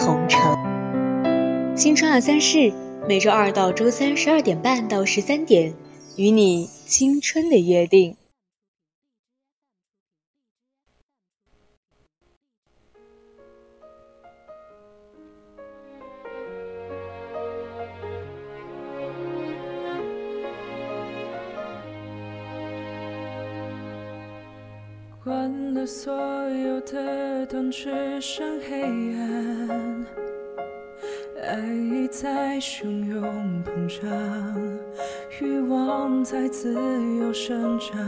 同城，新春二三事，每周二到周三十二点半到十三点，与你青春的约定。了所有的灯，只剩黑暗。爱意在汹涌膨胀，欲望在自由生长。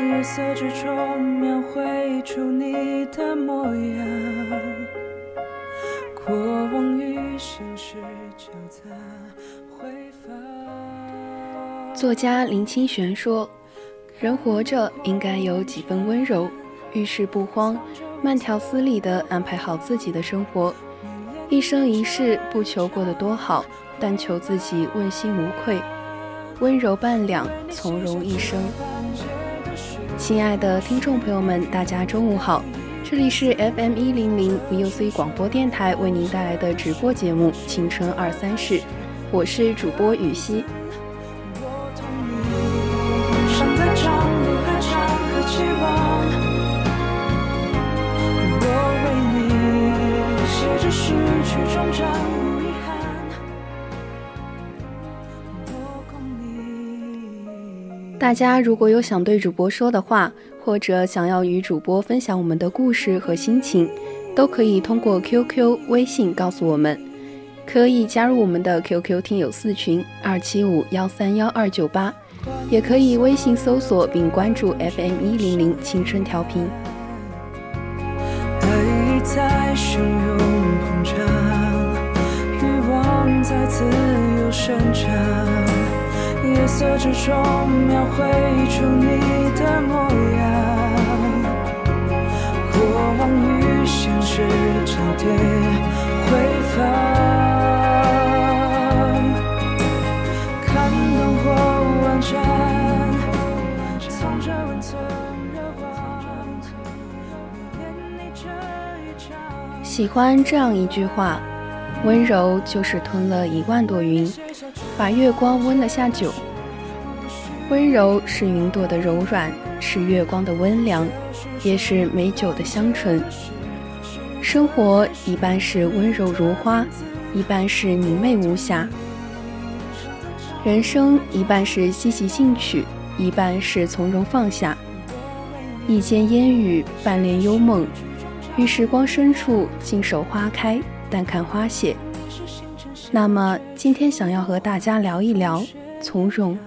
夜色之中描绘出你的模样，过往与现实交杂回放。作家林清玄说。人活着应该有几分温柔，遇事不慌，慢条斯理地安排好自己的生活。一生一世不求过得多好，但求自己问心无愧，温柔半两，从容一生。亲爱的听众朋友们，大家中午好，这里是 FM 一零零 VOC 广播电台为您带来的直播节目《青春二三事》，我是主播雨熙。大家如果有想对主播说的话，或者想要与主播分享我们的故事和心情，都可以通过 QQ、微信告诉我们。可以加入我们的 QQ 听友四群二七五幺三幺二九八，也可以微信搜索并关注 FM 一零零青春调频。爱在汹涌膨胀，欲望在自由生长，色之中描绘出你的模样，过往与现实交叠回放看灯火万家是藏着温存的光。喜欢这样一句话：温柔就是吞了一万朵云，把月光温了下酒。温柔是云朵的柔软，是月光的温凉，也是美酒的香醇。生活一半是温柔如花，一半是明媚无瑕。人生一半是积极进取，一半是从容放下。一间烟雨，半帘幽梦。于时光深处静守花开，淡看花谢。那么今天想要和大家聊一聊从容。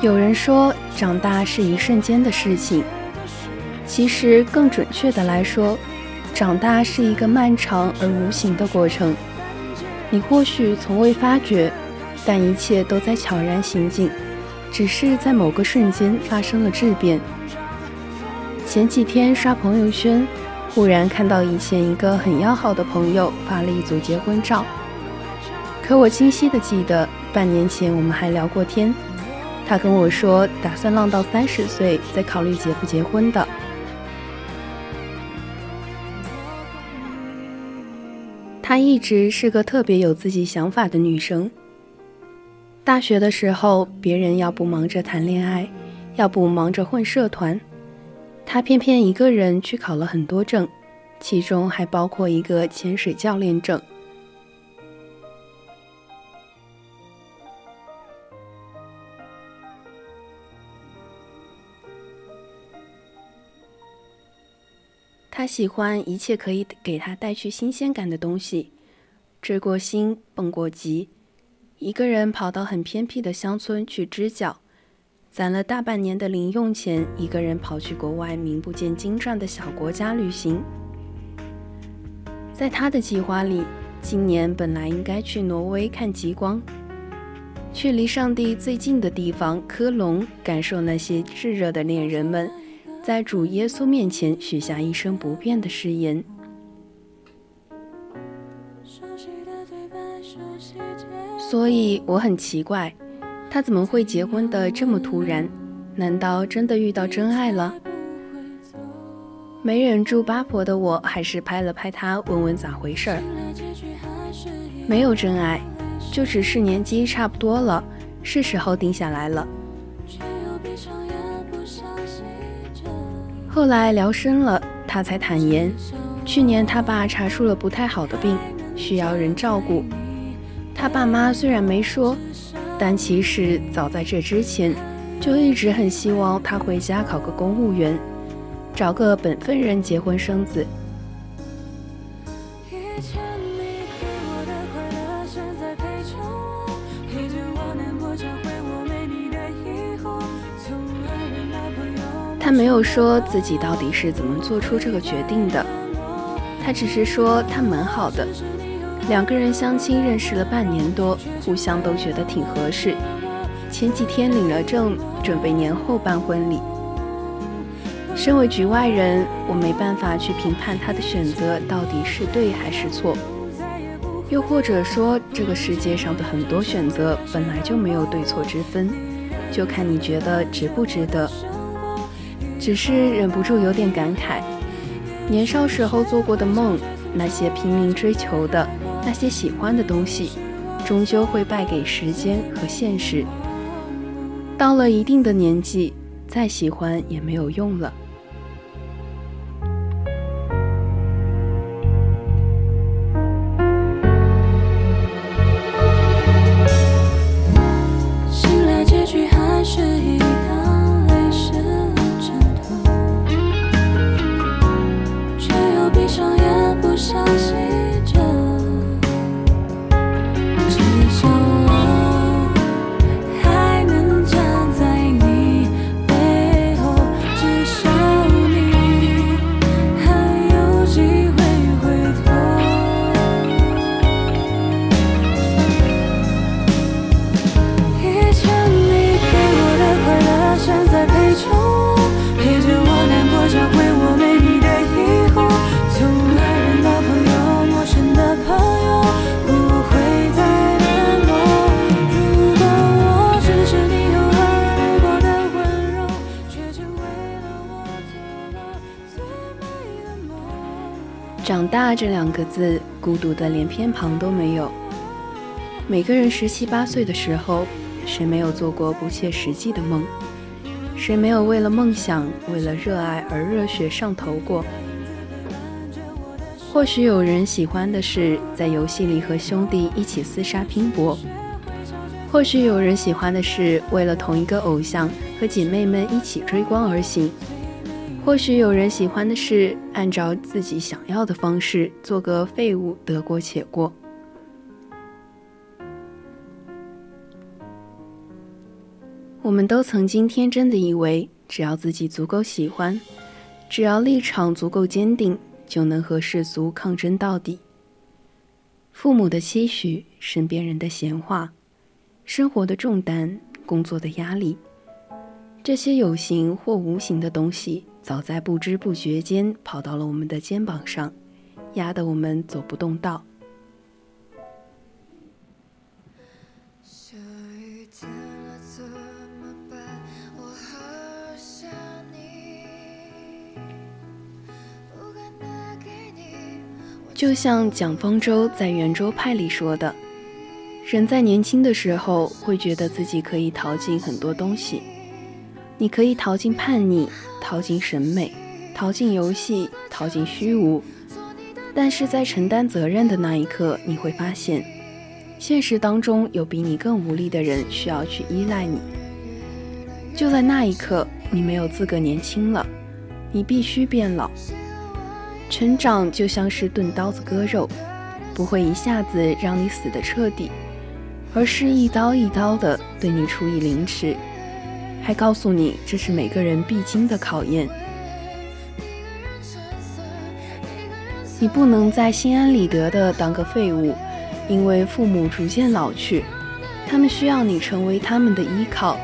有人说，长大是一瞬间的事情。其实更准确的来说，长大是一个漫长而无形的过程。你或许从未发觉，但一切都在悄然行进，只是在某个瞬间发生了质变。前几天刷朋友圈，忽然看到以前一个很要好的朋友发了一组结婚照，可我清晰的记得，半年前我们还聊过天，他跟我说打算浪到三十岁再考虑结不结婚的。她一直是个特别有自己想法的女生。大学的时候，别人要不忙着谈恋爱，要不忙着混社团，她偏偏一个人去考了很多证，其中还包括一个潜水教练证。他喜欢一切可以给他带去新鲜感的东西，追过星，蹦过极，一个人跑到很偏僻的乡村去支教，攒了大半年的零用钱，一个人跑去国外名不见经传的小国家旅行。在他的计划里，今年本来应该去挪威看极光，去离上帝最近的地方科隆，感受那些炙热的恋人们。在主耶稣面前许下一生不变的誓言。所以我很奇怪，他怎么会结婚的这么突然？难道真的遇到真爱了？没忍住八婆的我，还是拍了拍他，问问咋回事儿。没有真爱，就只是年纪差不多了，是时候定下来了。后来聊深了，他才坦言，去年他爸查出了不太好的病，需要人照顾。他爸妈虽然没说，但其实早在这之前，就一直很希望他回家考个公务员，找个本分人结婚生子。他没有说自己到底是怎么做出这个决定的，他只是说他蛮好的。两个人相亲认识了半年多，互相都觉得挺合适。前几天领了证，准备年后办婚礼。身为局外人，我没办法去评判他的选择到底是对还是错。又或者说，这个世界上的很多选择本来就没有对错之分，就看你觉得值不值得。只是忍不住有点感慨，年少时候做过的梦，那些拼命追求的。那些喜欢的东西，终究会败给时间和现实。到了一定的年纪，再喜欢也没有用了。长大这两个字，孤独的连偏旁都没有。每个人十七八岁的时候，谁没有做过不切实际的梦？谁没有为了梦想、为了热爱而热血上头过？或许有人喜欢的是在游戏里和兄弟一起厮杀拼搏；或许有人喜欢的是为了同一个偶像和姐妹们一起追光而行。或许有人喜欢的是按照自己想要的方式做个废物，得过且过。我们都曾经天真的以为，只要自己足够喜欢，只要立场足够坚定，就能和世俗抗争到底。父母的期许，身边人的闲话，生活的重担，工作的压力，这些有形或无形的东西。早在不知不觉间跑到了我们的肩膀上，压得我们走不动道。就像蒋方舟在《圆桌派》里说的：“人在年轻的时候，会觉得自己可以淘尽很多东西，你可以逃进叛逆。”逃进审美，逃进游戏，逃进虚无，但是在承担责任的那一刻，你会发现，现实当中有比你更无力的人需要去依赖你。就在那一刻，你没有资格年轻了，你必须变老。成长就像是钝刀子割肉，不会一下子让你死得彻底，而是一刀一刀的对你处以凌迟，还告诉你这是每个人必经的考验。你不能再心安理得的当个废物，因为父母逐渐老去，他们需要你成为他们的依靠。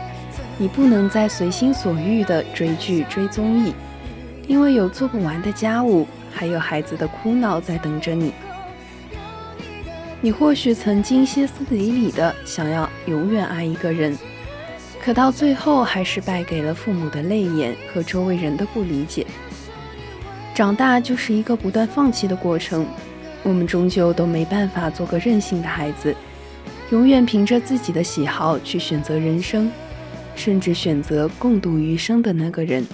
你不能再随心所欲的追剧追综艺，因为有做不完的家务，还有孩子的哭闹在等着你。你或许曾经歇斯底里的想要永远爱一个人，可到最后还是败给了父母的泪眼和周围人的不理解。长大就是一个不断放弃的过程，我们终究都没办法做个任性的孩子，永远凭着自己的喜好去选择人生，甚至选择共度余生的那个人。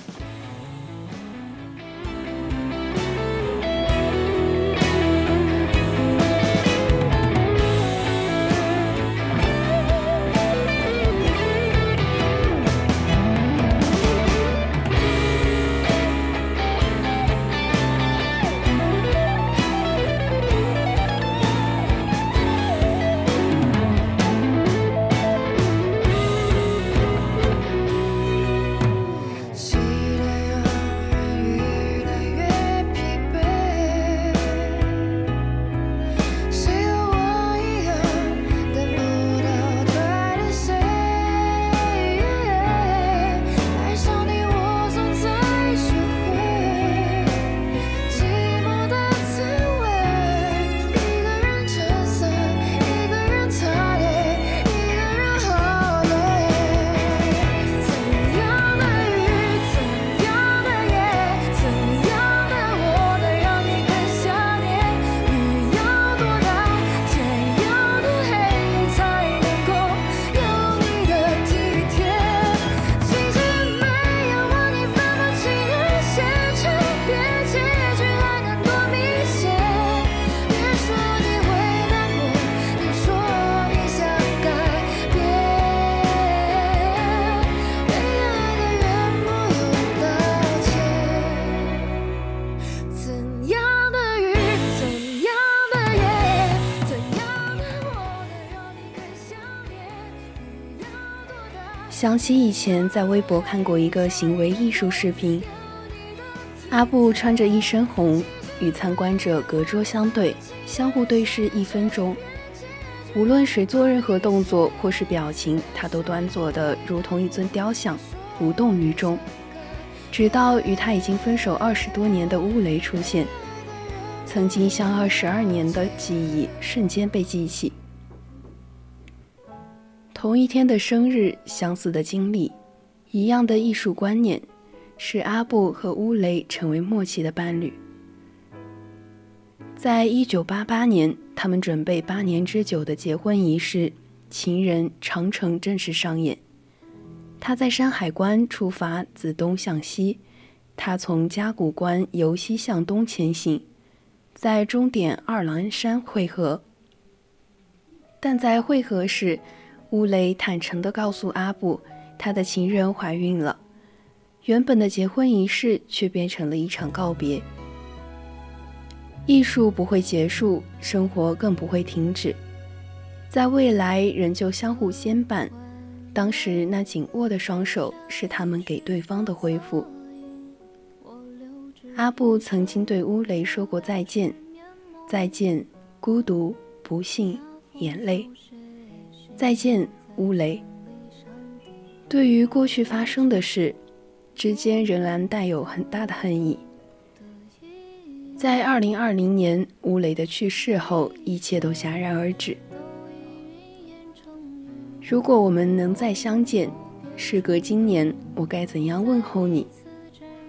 想起以前在微博看过一个行为艺术视频，阿布穿着一身红，与参观者隔桌相对，相互对视一分钟。无论谁做任何动作或是表情，他都端坐的如同一尊雕像，无动于衷。直到与他已经分手二十多年的乌雷出现，曾经相爱十二年的记忆瞬间被记起。同一天的生日，相似的经历，一样的艺术观念，使阿布和乌雷成为默契的伴侣。在一九八八年，他们准备八年之久的结婚仪式——情人长城正式上演。他在山海关出发，自东向西；他从嘉峪关由西向东前行，在终点二郎山汇合。但在汇合时，乌雷坦诚地告诉阿布，他的情人怀孕了。原本的结婚仪式却变成了一场告别。艺术不会结束，生活更不会停止，在未来仍旧相互牵绊。当时那紧握的双手，是他们给对方的恢复。阿布曾经对乌雷说过再见，再见，孤独、不幸、眼泪。再见，乌雷。对于过去发生的事，之间仍然带有很大的恨意。在二零二零年乌雷的去世后，一切都戛然而止。如果我们能再相见，事隔今年，我该怎样问候你？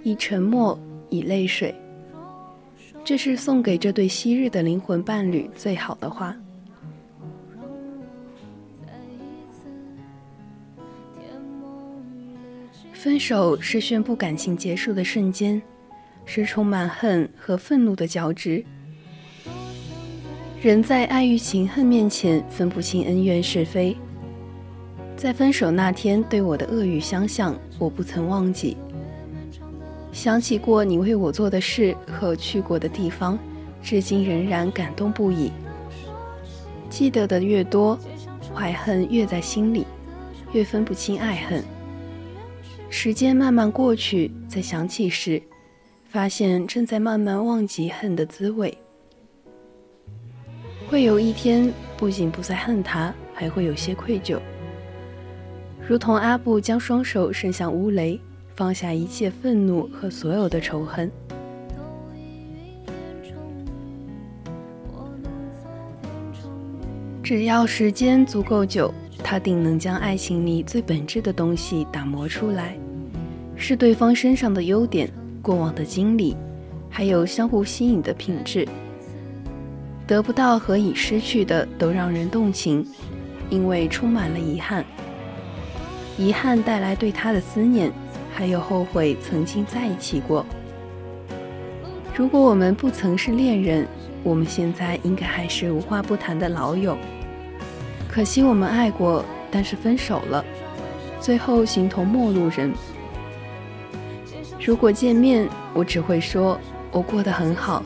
以沉默，以泪水。这是送给这对昔日的灵魂伴侣最好的话。分手是宣布感情结束的瞬间，是充满恨和愤怒的交织。人在爱与情恨面前分不清恩怨是非。在分手那天对我的恶语相向，我不曾忘记。想起过你为我做的事和去过的地方，至今仍然感动不已。记得的越多，怀恨越在心里，越分不清爱恨。时间慢慢过去，再想起时，发现正在慢慢忘记恨的滋味。会有一天，不仅不再恨他，还会有些愧疚，如同阿布将双手伸向乌雷，放下一切愤怒和所有的仇恨。只要时间足够久，他定能将爱情里最本质的东西打磨出来，是对方身上的优点、过往的经历，还有相互吸引的品质。得不到和已失去的都让人动情，因为充满了遗憾。遗憾带来对他的思念，还有后悔曾经在一起过。如果我们不曾是恋人，我们现在应该还是无话不谈的老友。可惜我们爱过，但是分手了，最后形同陌路人。如果见面，我只会说我过得很好，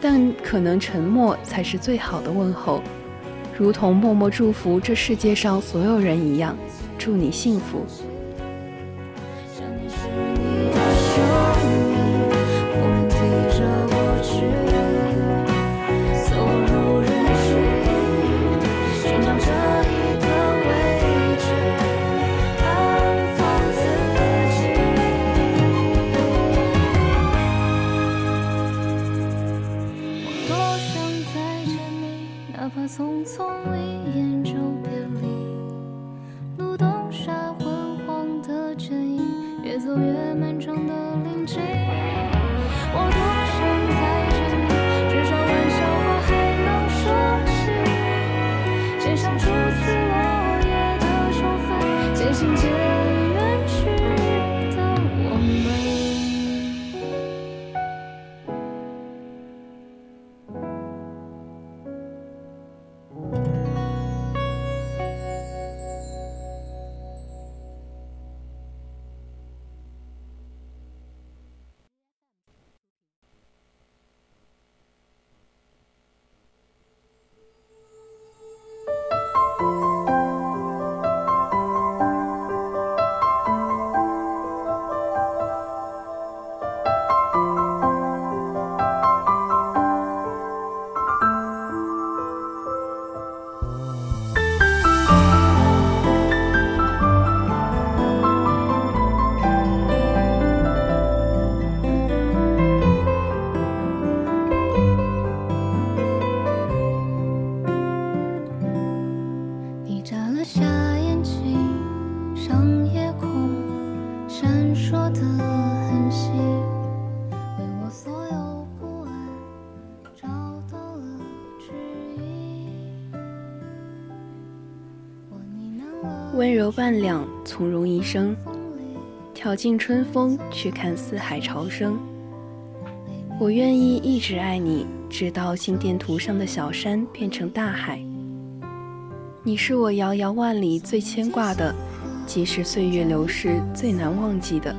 但可能沉默才是最好的问候，如同默默祝福这世界上所有人一样，祝你幸福。温柔半两，从容一生，挑尽春风去看四海潮生。我愿意一直爱你，直到心电图上的小山变成大海。你是我遥遥万里最牵挂的，即使岁月流逝最难忘记的。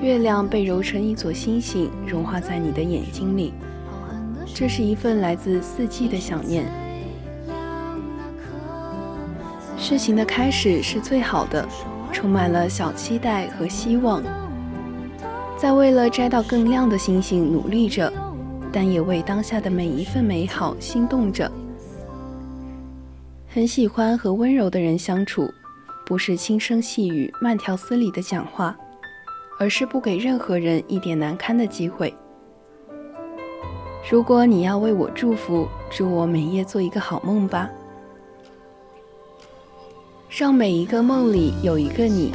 月亮被揉成一撮星星，融化在你的眼睛里。这是一份来自四季的想念。事情的开始是最好的，充满了小期待和希望，在为了摘到更亮的星星努力着，但也为当下的每一份美好心动着。很喜欢和温柔的人相处，不是轻声细语、慢条斯理的讲话，而是不给任何人一点难堪的机会。如果你要为我祝福，祝我每夜做一个好梦吧。让每一个梦里有一个你。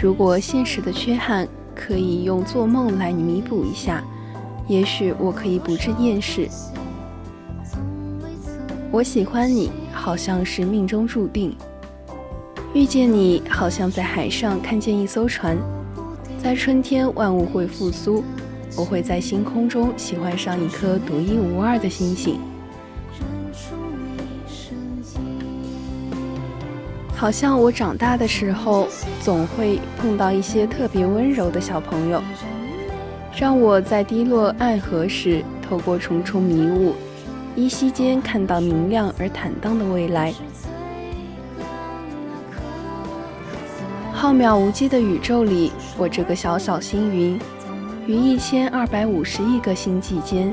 如果现实的缺憾可以用做梦来弥补一下，也许我可以不致厌世。我喜欢你，好像是命中注定。遇见你，好像在海上看见一艘船。在春天，万物会复苏，我会在星空中喜欢上一颗独一无二的星星。好像我长大的时候，总会碰到一些特别温柔的小朋友，让我在低落暗河时，透过重重迷雾，依稀间看到明亮而坦荡的未来。浩渺无际的宇宙里，我这个小小星云，于一千二百五十亿个星际间，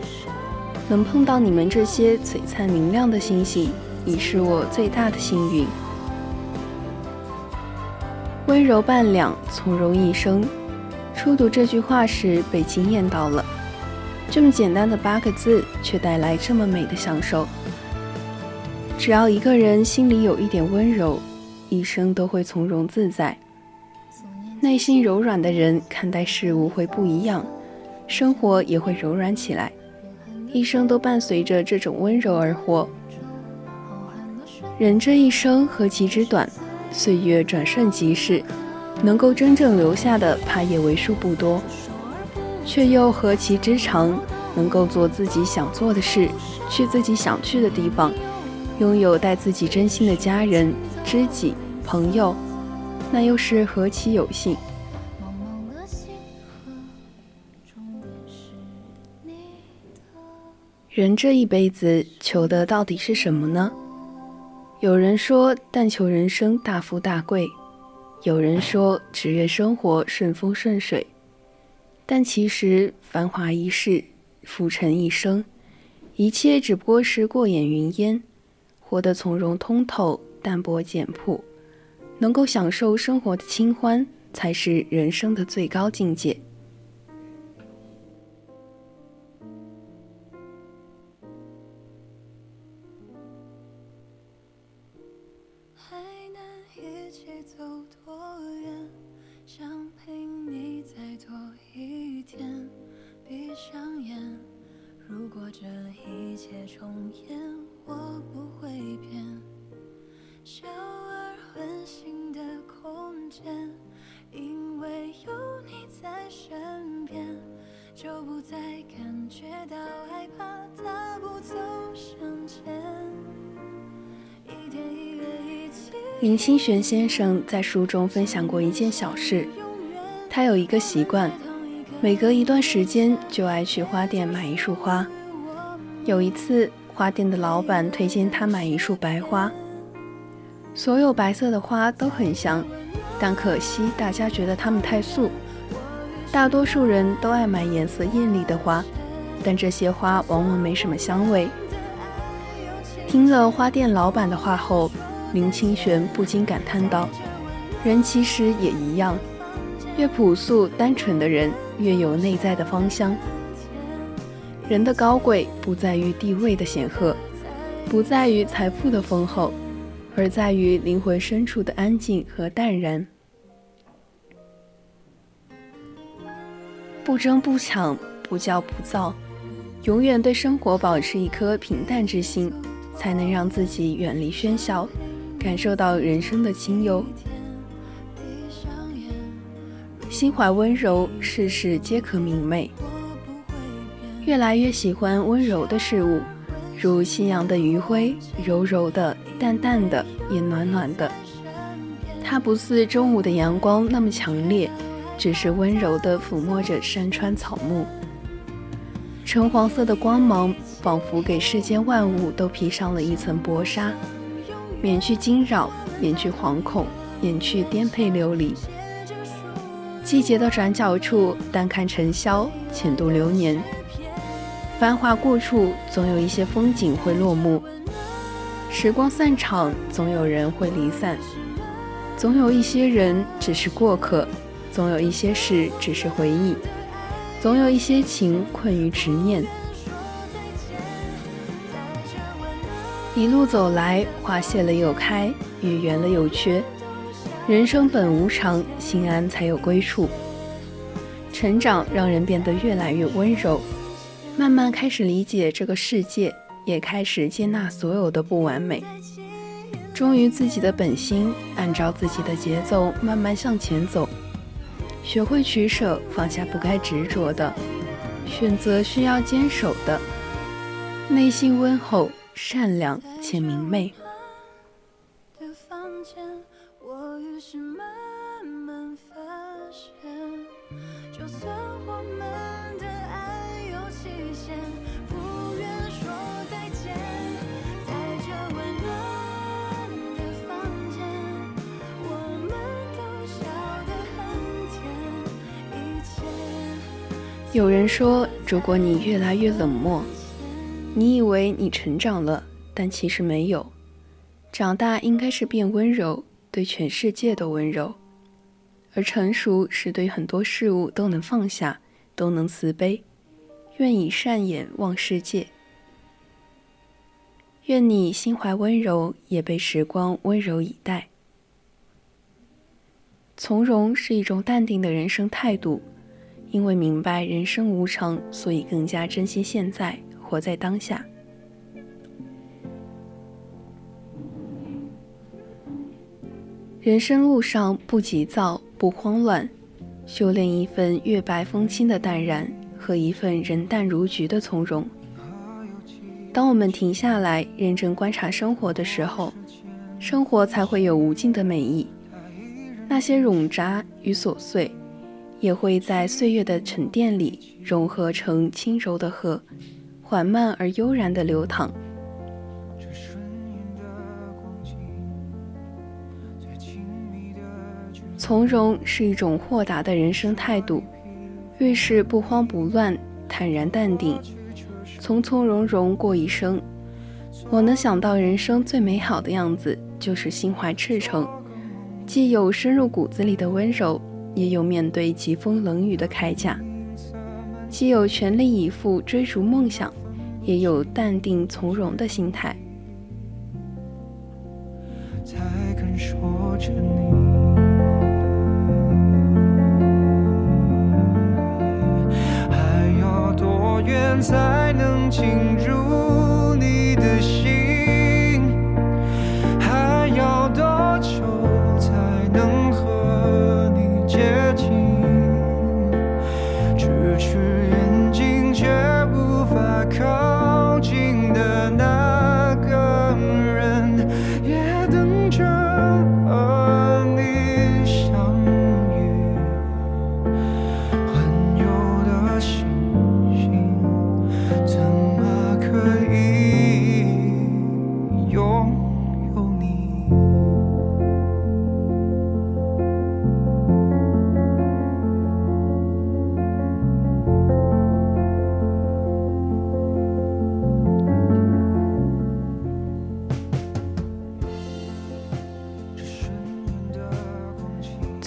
能碰到你们这些璀璨明亮的星星，已是我最大的幸运。温柔半两，从容一生。初读这句话时，被惊艳到了。这么简单的八个字，却带来这么美的享受。只要一个人心里有一点温柔，一生都会从容自在。内心柔软的人看待事物会不一样，生活也会柔软起来，一生都伴随着这种温柔而活。人这一生何其之短，岁月转瞬即逝，能够真正留下的怕也为数不多，却又何其之长，能够做自己想做的事，去自己想去的地方，拥有待自己真心的家人、知己、朋友。那又是何其有幸！人这一辈子求的到底是什么呢？有人说但求人生大富大贵，有人说只愿生活顺风顺水。但其实繁华一世，浮沉一生，一切只不过是过眼云烟，活得从容通透，淡泊简朴。能够享受生活的清欢，才是人生的最高境界。多一天。闭上眼，如果这一切重演，我不会变。小而温馨的空间，因为有你在身边，就不再感觉到害怕，大步走向前。一天一月一起。林清玄先生在书中分享过一件小事，他有一个习惯，每隔一段时间就爱去花店买一束花。有一次，花店的老板推荐他买一束白花。所有白色的花都很香，但可惜大家觉得它们太素。大多数人都爱买颜色艳丽的花，但这些花往往没什么香味。听了花店老板的话后，林清玄不禁感叹道：“人其实也一样，越朴素单纯的人，越有内在的芳香。人的高贵不在于地位的显赫，不在于财富的丰厚。”而在于灵魂深处的安静和淡然，不争不抢，不骄不躁，永远对生活保持一颗平淡之心，才能让自己远离喧嚣，感受到人生的清幽。心怀温柔，事事皆可明媚。越来越喜欢温柔的事物。如夕阳的余晖，柔柔的、淡淡的，也暖暖的。它不似中午的阳光那么强烈，只是温柔地抚摸着山川草木。橙黄色的光芒，仿佛给世间万物都披上了一层薄纱，免去惊扰，免去惶恐，免去颠沛流离。季节的转角处，淡看尘嚣，浅度流年。繁华过处，总有一些风景会落幕；时光散场，总有人会离散；总有一些人只是过客；总有一些事只是回忆；总有一些情困于执念。一路走来，花谢了又开，月圆了又缺。人生本无常，心安才有归处。成长让人变得越来越温柔。慢慢开始理解这个世界，也开始接纳所有的不完美，忠于自己的本心，按照自己的节奏慢慢向前走，学会取舍，放下不该执着的，选择需要坚守的，内心温厚、善良且明媚。说，如果你越来越冷漠，你以为你成长了，但其实没有。长大应该是变温柔，对全世界都温柔；而成熟是对很多事物都能放下，都能慈悲，愿以善眼望世界。愿你心怀温柔，也被时光温柔以待。从容是一种淡定的人生态度，因为明白人生无常，所以更加珍惜现在，活在当下。人生路上不急躁，不慌乱，修炼一份月白风清的淡然和一份人淡如菊的从容。当我们停下来，认真观察生活的时候，生活才会有无尽的美意。那些冗杂与琐碎，也会在岁月的沉淀里融合成轻柔的河，缓慢而悠然的流淌。从容是一种豁达的人生态度，遇事不慌不乱，坦然淡定。从从容容过一生，我能想到人生最美好的样子，就是心怀赤诚，既有深入骨子里的温柔，也有面对疾风冷雨的铠甲；既有全力以赴追逐梦想，也有淡定从容的心态。才肯说着你。才能进入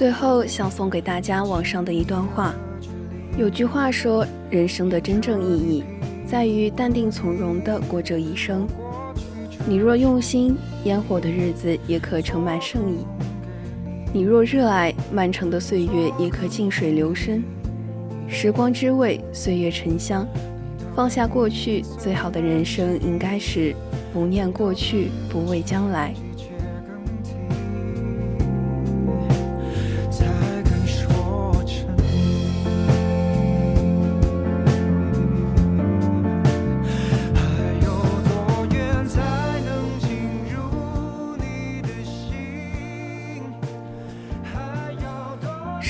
最后想送给大家网上的一段话，有句话说，人生的真正意义，在于淡定从容的过这一生。你若用心，烟火的日子也可盛满盛意；你若热爱，漫长的岁月也可静水流深。时光之味，岁月沉香，放下过去，最好的人生应该是不念过去，不畏将来。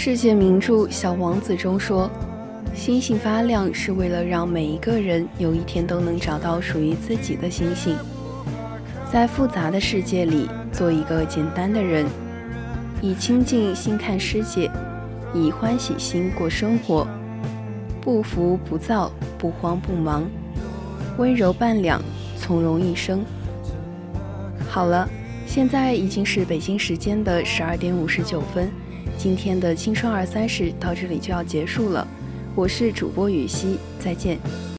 世界名著《小王子》中说：“星星发亮是为了让每一个人有一天都能找到属于自己的星星。”在复杂的世界里，做一个简单的人，以清净心看世界，以欢喜心过生活，不浮不躁，不慌不忙，温柔半两，从容一生。好了，现在已经是北京时间的十二点五十九分。今天的青春二三事到这里就要结束了，我是主播雨熙，再见。